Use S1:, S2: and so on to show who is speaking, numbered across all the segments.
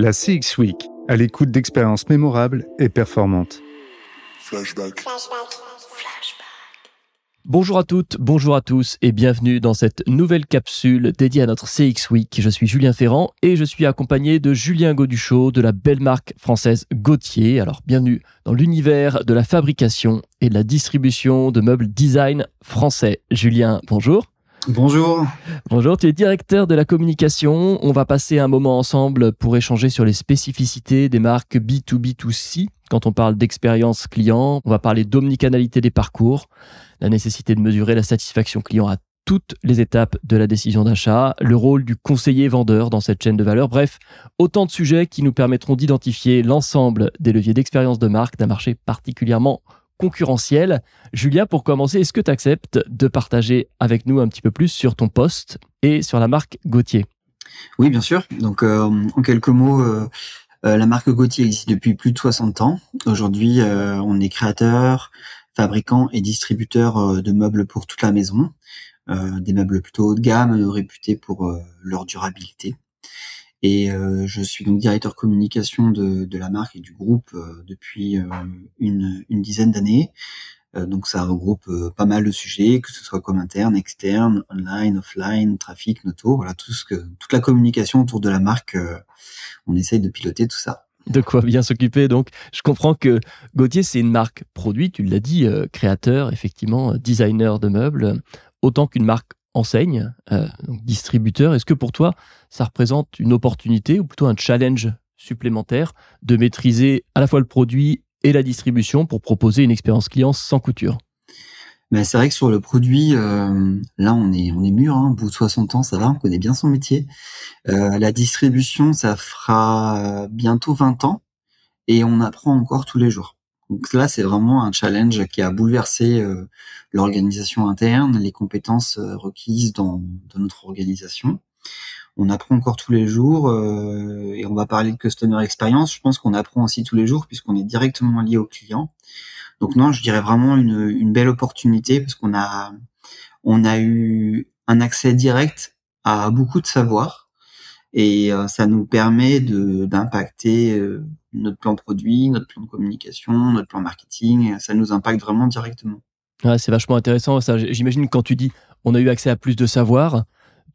S1: La CX Week, à l'écoute d'expériences mémorables et performantes.
S2: Flashback.
S3: Bonjour à toutes, bonjour à tous et bienvenue dans cette nouvelle capsule dédiée à notre CX Week. Je suis Julien Ferrand et je suis accompagné de Julien Goduchot de la belle marque française Gauthier. Alors bienvenue dans l'univers de la fabrication et de la distribution de meubles design français. Julien, bonjour.
S4: Bonjour.
S3: Bonjour, tu es directeur de la communication. On va passer un moment ensemble pour échanger sur les spécificités des marques B2B2C. Quand on parle d'expérience client, on va parler d'omnicanalité des parcours, la nécessité de mesurer la satisfaction client à toutes les étapes de la décision d'achat, le rôle du conseiller vendeur dans cette chaîne de valeur. Bref, autant de sujets qui nous permettront d'identifier l'ensemble des leviers d'expérience de marque d'un marché particulièrement concurrentiel. Julien, pour commencer, est-ce que tu acceptes de partager avec nous un petit peu plus sur ton poste et sur la marque Gauthier?
S4: Oui, bien sûr. Donc, euh, en quelques mots, euh, euh, la marque Gauthier existe depuis plus de 60 ans. Aujourd'hui, on est créateur, fabricant et distributeur de meubles pour toute la maison. des meubles plutôt haut de gamme, réputés pour leur durabilité. Et euh, je suis donc directeur communication de, de, la marque et du groupe euh, depuis euh, une, une, dizaine d'années. donc ça regroupe pas mal de sujets, que ce soit comme interne, externe, online, offline, trafic, noto, voilà tout ce que toute la communication autour de la marque. on essaye de piloter tout ça
S3: de quoi bien s'occuper. Donc, je comprends que Gauthier, c'est une marque produit, tu l'as dit, créateur, effectivement, designer de meubles, autant qu'une marque enseigne, euh, distributeur, est-ce que pour toi, ça représente une opportunité ou plutôt un challenge supplémentaire de maîtriser à la fois le produit et la distribution pour proposer une expérience client sans couture?
S4: Mais c'est vrai que sur le produit, euh, là on est on est mûr, hein, au bout de 60 ans, ça va, on connaît bien son métier. Euh, la distribution, ça fera bientôt 20 ans et on apprend encore tous les jours. Donc là, c'est vraiment un challenge qui a bouleversé euh, l'organisation interne, les compétences euh, requises dans, notre organisation. On apprend encore tous les jours euh, et on va parler de customer experience. Je pense qu'on apprend aussi tous les jours puisqu'on est directement lié au client. Donc non, je dirais vraiment une, une belle opportunité parce qu'on a on a eu un accès direct à beaucoup de savoir et ça nous permet d'impacter notre plan produit, notre plan de communication, notre plan marketing, ça nous impacte vraiment directement.
S3: c'est vachement intéressant. Ça, j'imagine quand tu dis on a eu accès à plus de savoir,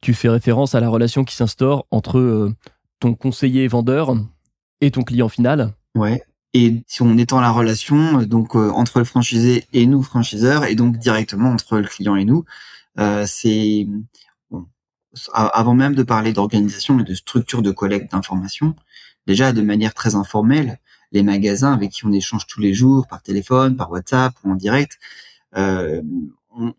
S3: tu fais référence à la relation qui s'instaure entre euh, ton conseiller vendeur et ton client final.
S4: Ouais. Et si on étend la relation, euh, donc euh, entre le franchisé et nous franchiseurs, et donc directement entre le client et nous, c'est avant même de parler d'organisation et de structure de collecte d'informations, déjà de manière très informelle, les magasins avec qui on échange tous les jours par téléphone, par WhatsApp ou en direct, euh,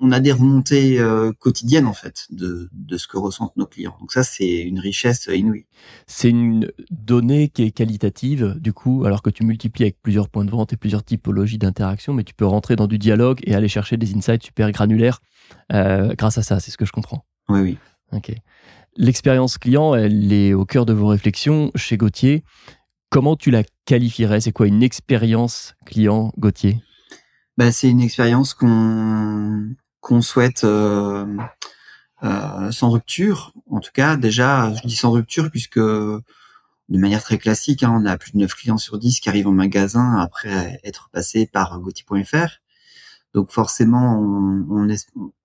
S4: on, a des remontées euh, quotidiennes en fait de, de, ce que ressentent nos clients. Donc ça, c'est une richesse inouïe.
S3: C'est une donnée qui est qualitative, du coup, alors que tu multiplies avec plusieurs points de vente et plusieurs typologies d'interaction, mais tu peux rentrer dans du dialogue et aller chercher des insights super granulaires euh, grâce à ça. C'est ce que je comprends.
S4: Oui, oui.
S3: L'expérience client, elle est au cœur de vos réflexions chez Gauthier. Comment tu la qualifierais? C'est quoi une expérience client Gauthier?
S4: Bah, C'est une expérience qu'on qu'on souhaite euh, euh, sans rupture. En tout cas, déjà, je dis sans rupture puisque de manière très classique, hein, on a plus de 9 clients sur 10 qui arrivent en magasin après être passés par gauthier.fr. Donc forcément, on, on,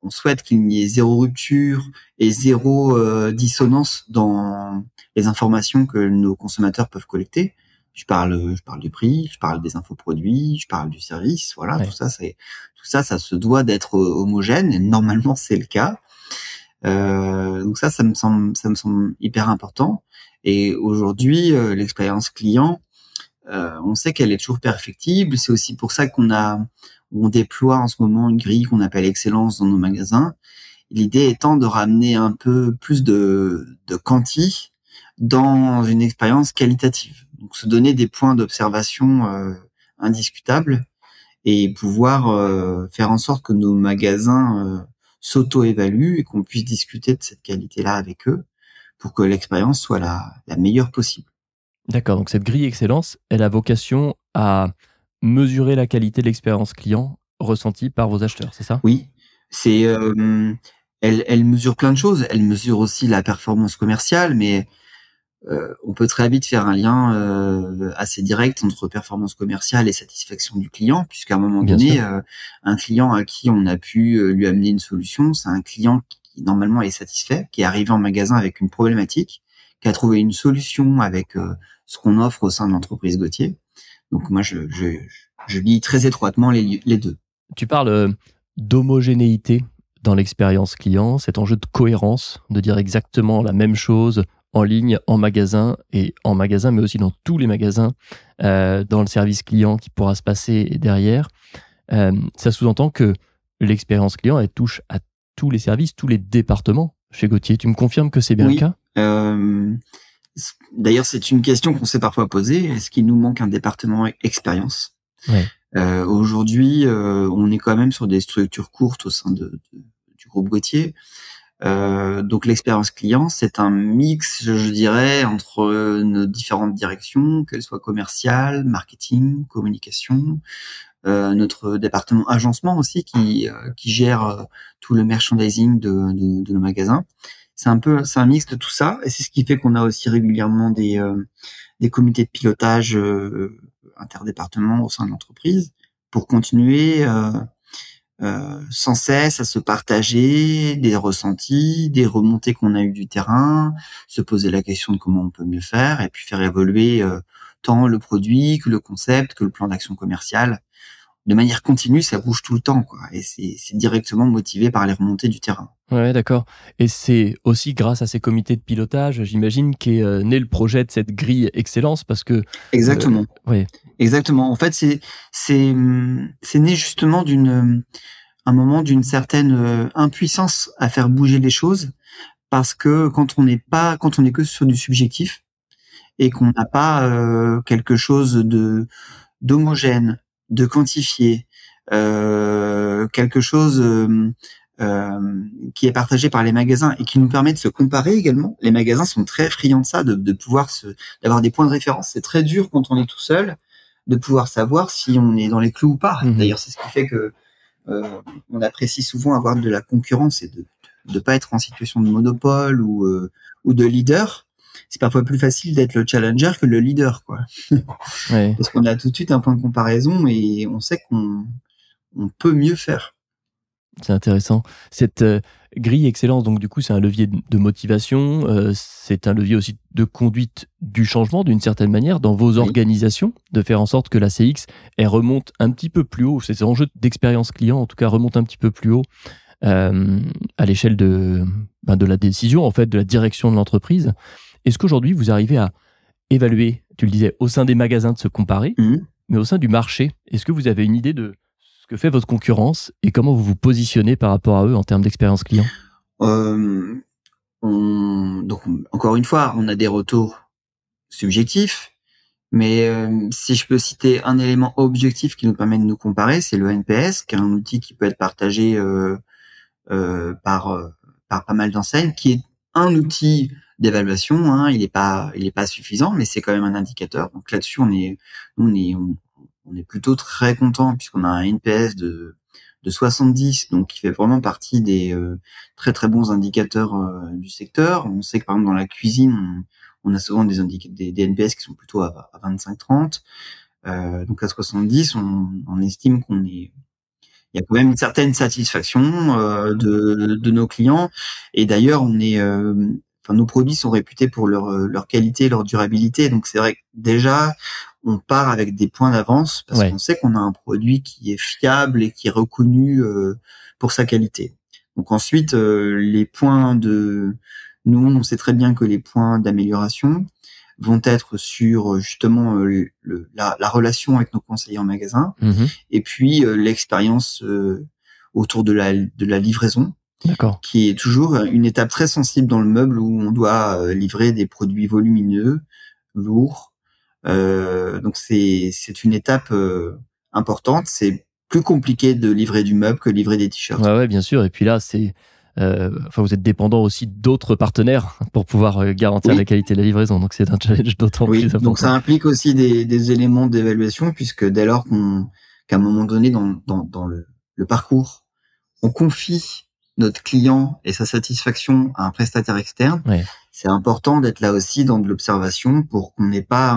S4: souhaite qu'il n'y ait zéro rupture et zéro euh, dissonance dans les informations que nos consommateurs peuvent collecter. Je parle, je parle du prix, je parle des infos produits, je parle du service. Voilà, tout ça, c'est tout ça, ça se doit d'être homogène et normalement c'est le cas. Euh, donc ça, ça me semble, ça me semble hyper important. Et aujourd'hui, euh, l'expérience client, euh, on sait qu'elle est toujours perfectible. C'est aussi pour ça qu'on a on déploie en ce moment une grille qu'on appelle excellence dans nos magasins. L'idée étant de ramener un peu plus de, de quanti dans une expérience qualitative. Donc se donner des points d'observation euh, indiscutables et pouvoir euh, faire en sorte que nos magasins euh, s'auto-évaluent et qu'on puisse discuter de cette qualité-là avec eux pour que l'expérience soit la, la meilleure possible.
S3: D'accord, donc cette grille excellence, elle a vocation à mesurer la qualité de l'expérience client ressentie par vos acheteurs, c'est ça?
S4: Oui, c'est euh, elle, elle mesure plein de choses. Elle mesure aussi la performance commerciale, mais euh, on peut très vite faire un lien euh, assez direct entre performance commerciale et satisfaction du client, puisqu'à un moment donné, euh, un client à qui on a pu lui amener une solution, c'est un client qui normalement est satisfait, qui est arrivé en magasin avec une problématique, qui a trouvé une solution avec ce qu'on offre au sein de l'entreprise Gauthier. Donc moi, je, je, je lis très étroitement les, les deux.
S3: Tu parles d'homogénéité dans l'expérience client, cet enjeu de cohérence, de dire exactement la même chose en ligne, en magasin et en magasin, mais aussi dans tous les magasins, euh, dans le service client qui pourra se passer derrière. Euh, ça sous-entend que l'expérience client, elle touche à tous les services, tous les départements chez Gauthier. Tu me confirmes que c'est bien le cas?
S4: Euh, D'ailleurs, c'est une question qu'on s'est parfois posée. Est-ce qu'il nous manque un département expérience? Aujourd'hui, on est quand même sur des structures courtes au sein de, du groupe Gauthier. Euh, donc l'expérience client, c'est un mix, je dirais, entre nos différentes directions, qu'elles soient commerciales, marketing, communication, euh, notre département agencement aussi qui, euh, qui gère euh, tout le merchandising de, de, de nos magasins. C'est un peu, c'est un mix de tout ça, et c'est ce qui fait qu'on a aussi régulièrement des, des comités de pilotage interdépartements au sein de l'entreprise pour continuer euh, sans cesse à se partager des ressentis, des remontées qu'on a eues du terrain, se poser la question de comment on peut mieux faire et puis faire évoluer euh, tant le produit que le concept que le plan d'action commercial. De manière continue, ça bouge tout le temps, quoi. Et c'est directement motivé par les remontées du terrain.
S3: Ouais, d'accord. Et c'est aussi grâce à ces comités de pilotage, j'imagine, qu'est euh, né le projet de cette grille excellence, parce que
S4: exactement. oui. Exactement. En fait, c'est c'est c'est né justement d'une un moment d'une certaine euh, impuissance à faire bouger les choses parce que quand on n'est pas quand on est que sur du subjectif et qu'on n'a pas euh, quelque chose de d'homogène, de quantifié, euh, quelque chose euh, qui est partagé par les magasins et qui nous permet de se comparer également. Les magasins sont très friands de ça, de, de pouvoir se d'avoir des points de référence. C'est très dur quand on est tout seul de pouvoir savoir si on est dans les clous ou pas. Mhm. D'ailleurs, c'est ce qui fait que euh, on apprécie souvent avoir de la concurrence et de ne pas être en situation de monopole ou, euh, ou de leader. C'est parfois plus facile d'être le challenger que le leader, quoi. Parce qu'on a tout de suite un point de comparaison et on sait qu'on on peut mieux faire.
S3: C'est intéressant. Cette euh, grille excellence, donc du coup, c'est un levier de motivation, euh, c'est un levier aussi de conduite du changement d'une certaine manière dans vos organisations, de faire en sorte que la CX elle remonte un petit peu plus haut. Ces enjeux d'expérience client, en tout cas, remontent un petit peu plus haut euh, à l'échelle de ben, de la décision, en fait, de la direction de l'entreprise. Est-ce qu'aujourd'hui vous arrivez à évaluer, tu le disais, au sein des magasins de se comparer, mmh. mais au sein du marché, est-ce que vous avez une idée de que fait votre concurrence et comment vous vous positionnez par rapport à eux en termes d'expérience client?
S4: Euh, Donc, encore une fois, on a des retours subjectifs, mais euh, si je peux citer un élément objectif qui nous permet de nous comparer, c'est le NPS, qui est un outil qui peut être partagé euh par, par pas mal d'enseignes, qui est un outil d'évaluation. Hein, il n'est pas, il est pas suffisant, mais c'est quand même un indicateur. Donc là-dessus, on est, on est, on, est plutôt très content puisqu'on a un NPS de, de 70, donc qui fait vraiment partie des euh, très très bons indicateurs euh, du secteur. On sait que par exemple dans la cuisine, on, a souvent des, des, des, NPS qui sont plutôt à, 25-30. Euh, donc à 70, on, estime qu'on est il y a quand même une certaine satisfaction de, de nos clients et d'ailleurs on est enfin nos produits sont réputés pour leur leur qualité leur durabilité donc c'est vrai que déjà on part avec des points d'avance parce qu'on sait qu'on a un produit qui est fiable et qui est reconnu euh, pour sa qualité. Donc ensuite, euh, les points de nous, on sait très bien que les points d'amélioration vont être sur justement euh, la, relation avec nos conseillers en magasin mhm. et puis l'expérience autour de la, de la livraison. Qui est toujours une étape très sensible dans le meuble où on doit livrer des produits volumineux, lourds, euh, donc c'est c'est une étape euh, importante. C'est plus compliqué de livrer du meuble que livrer des t-shirts.
S3: Ouais, ouais, bien sûr. Et puis là, c'est euh, enfin, vous êtes dépendant aussi d'autres partenaires pour pouvoir garantir la qualité de la livraison. Donc, c'est un challenge d'autant plus important.
S4: Donc, ça implique aussi des, des éléments d'évaluation puisque dès lors qu'à un moment donné dans, dans, dans le, le, parcours, on confie notre client et sa satisfaction à un prestataire externe, c'est important d'être là aussi dans de l'observation pour qu'on n'ait pas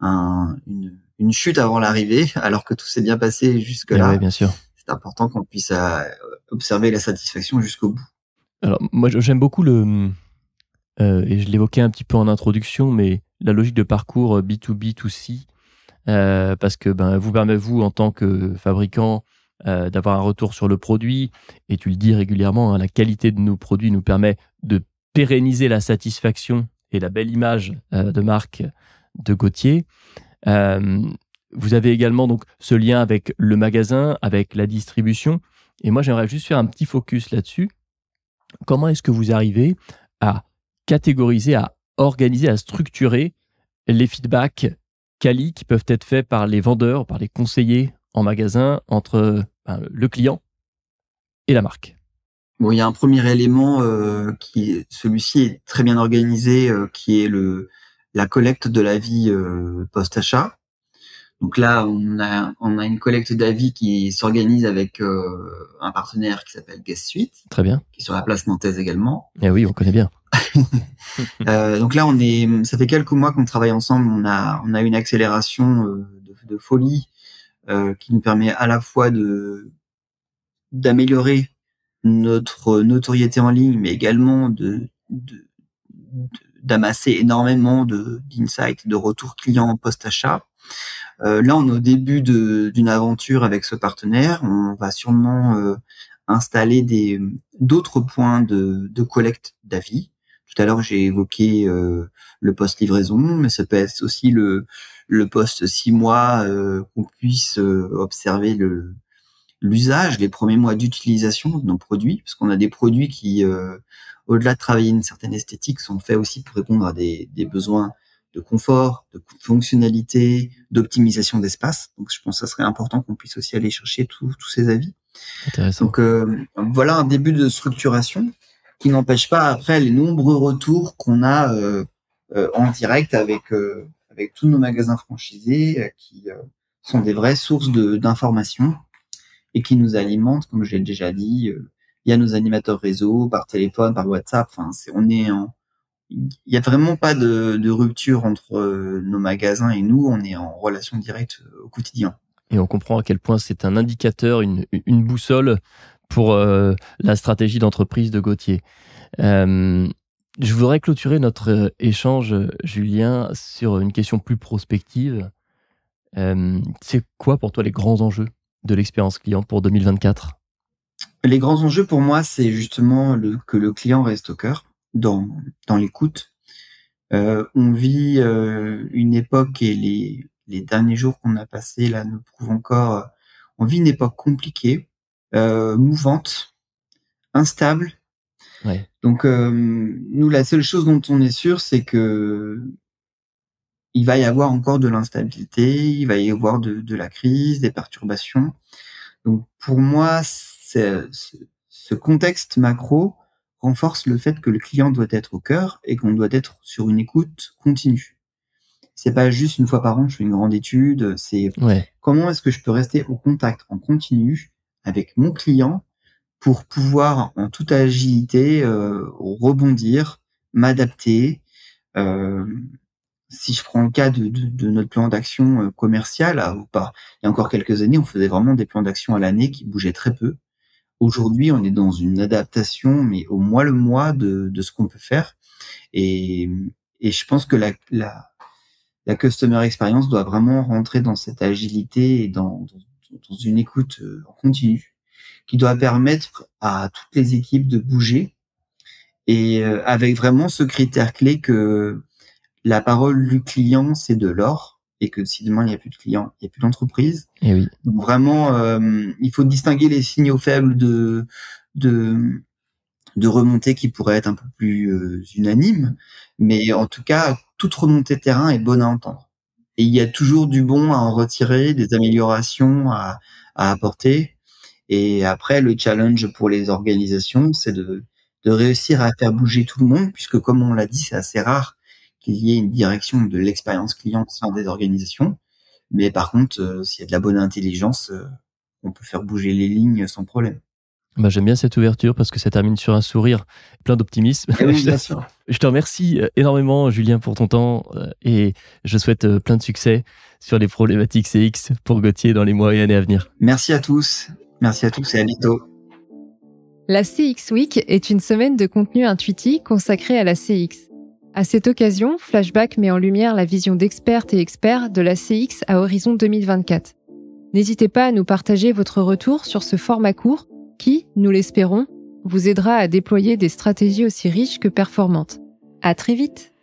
S4: un, une, une, chute avant l'arrivée, alors que tout s'est bien passé jusque-là.
S3: Oui, bien sûr.
S4: C'est important qu'on puisse euh, observer la satisfaction jusqu'au bout.
S3: Alors, moi, j'aime beaucoup le, euh, et je l'évoquais un petit peu en introduction, mais la logique de parcours B2B2C, euh, parce que ben, vous permet, vous, en tant que fabricant, euh, d'avoir un retour sur le produit. Et tu le dis régulièrement, hein, la qualité de nos produits nous permet de pérenniser la satisfaction et la belle image euh, de marque de Gauthier. Euh, vous avez également donc ce lien avec le magasin, avec la distribution. Et moi, j'aimerais juste faire un petit focus là-dessus. Comment est-ce que vous arrivez à catégoriser, à organiser, à structurer les feedbacks quali qui peuvent être faits par les vendeurs, par les conseillers en magasin entre ben, le client et la marque
S4: Bon, il y a un premier élément euh, qui, celui-ci est très bien organisé, euh, qui est le la collecte de l'avis euh, post-achat. Donc là, on a on a une collecte d'avis qui s'organise avec un partenaire qui s'appelle Guest Suite.
S3: Très bien.
S4: Qui est sur la place nantaise également.
S3: Eh oui, on connaît bien.
S4: donc là, on est, ça fait quelques mois qu'on travaille ensemble. On a on a une accélération de, de folie qui nous permet à la fois de d'améliorer notre notoriété en ligne, mais également de, d'amasser énormément de d'insights, de retours clients post-achat. Euh, là, on est au début d'une aventure avec ce partenaire. On va sûrement euh, installer des d'autres points de, de collecte d'avis. Tout à l'heure, j'ai évoqué euh, le post livraison, mais ça peut être aussi le le poste six mois, euh, qu'on puisse euh, observer le l'usage, les premiers mois d'utilisation de nos produits, parce qu'on a des produits qui, euh, au-delà de travailler une certaine esthétique, sont faits aussi pour répondre à des, des besoins de confort, de fonctionnalité, d'optimisation d'espace. Donc, je pense que ça serait important qu'on puisse aussi aller chercher tous ces avis.
S3: Intéressant.
S4: Donc, voilà un début de structuration qui n'empêche pas après les nombreux retours qu'on a euh, en direct avec avec tous nos magasins franchisés euh, qui euh, sont des vraies sources d'informations et qui nous alimentent, comme j'ai déjà dit, euh, il y a nos animateurs réseau, par téléphone, par WhatsApp. Enfin, on est en, il n'y a vraiment pas de, rupture entre nos magasins et nous. On est en relation directe au quotidien.
S3: Et on comprend à quel point c'est un indicateur, une, une boussole pour la stratégie d'entreprise de Gauthier. Je voudrais clôturer notre euh, échange, Julien, sur une question plus prospective. Euh, c'est quoi pour toi les grands enjeux de l'expérience client pour 2024
S4: Les grands enjeux pour moi, c'est justement que le client reste au cœur, dans, dans l'écoute. Euh, on vit euh, une époque et les, les derniers jours qu'on a passés là nous prouvent encore, euh, on vit une époque compliquée, euh, mouvante, instable, donc euh, nous, la seule chose dont on est sûr, c'est que il va y avoir encore de l'instabilité, il va y avoir de, de, la crise, des perturbations. Donc pour moi, ce contexte macro renforce le fait que le client doit être au cœur et qu'on doit être sur une écoute continue. C'est pas juste une fois par an, je fais une grande étude. C'est comment est-ce que je peux rester au contact en continu avec mon client pour pouvoir en toute agilité euh, rebondir, m'adapter. Euh, si je prends le cas de, de, de notre plan d'action euh, commercial, ou pas, il y a encore quelques années, on faisait vraiment des plans d'action à l'année qui bougeaient très peu. Aujourd'hui, on est dans une adaptation, mais au mois le mois de, de ce qu'on peut faire. Et, et je pense que la, la, la customer experience doit vraiment rentrer dans cette agilité et dans, dans, dans une écoute en continu qui doit permettre à toutes les équipes de bouger et euh, avec vraiment ce critère clé que la parole du client c'est de l'or et que si demain il n'y a plus de clients, il n'y a plus d'entreprise.
S3: Et eh oui.
S4: Donc vraiment, euh, il faut distinguer les signaux faibles de de de remontée qui pourraient être un peu plus euh, unanimes, mais en tout cas, toute remontée terrain est bonne à entendre. Et il y a toujours du bon à en retirer, des améliorations à, à apporter. Et après, le challenge pour les organisations, c'est de, de réussir à faire bouger tout le monde, puisque comme on l'a dit, c'est assez rare qu'il y ait une direction de l'expérience client au sein des organisations. Mais par contre, euh, s'il y a de la bonne intelligence, euh, on peut faire bouger les lignes sans problème.
S3: Bah, J'aime bien cette ouverture parce que ça termine sur un sourire plein d'optimisme.
S4: Oui, bien sûr.
S3: Je te remercie euh, énormément, Julien, pour ton temps et je souhaite plein de succès sur les problématiques CX pour Gauthier dans les mois et années à venir.
S4: Merci à tous. Merci à tous et à bientôt.
S2: La CX Week est une semaine de contenu intuitif consacrée à la CX. À cette occasion, Flashback met en lumière la vision d'expertes et experts de la CX à horizon 2024. N'hésitez pas à nous partager votre retour sur ce format court qui, nous l'espérons, vous aidera à déployer des stratégies aussi riches que performantes. À très vite!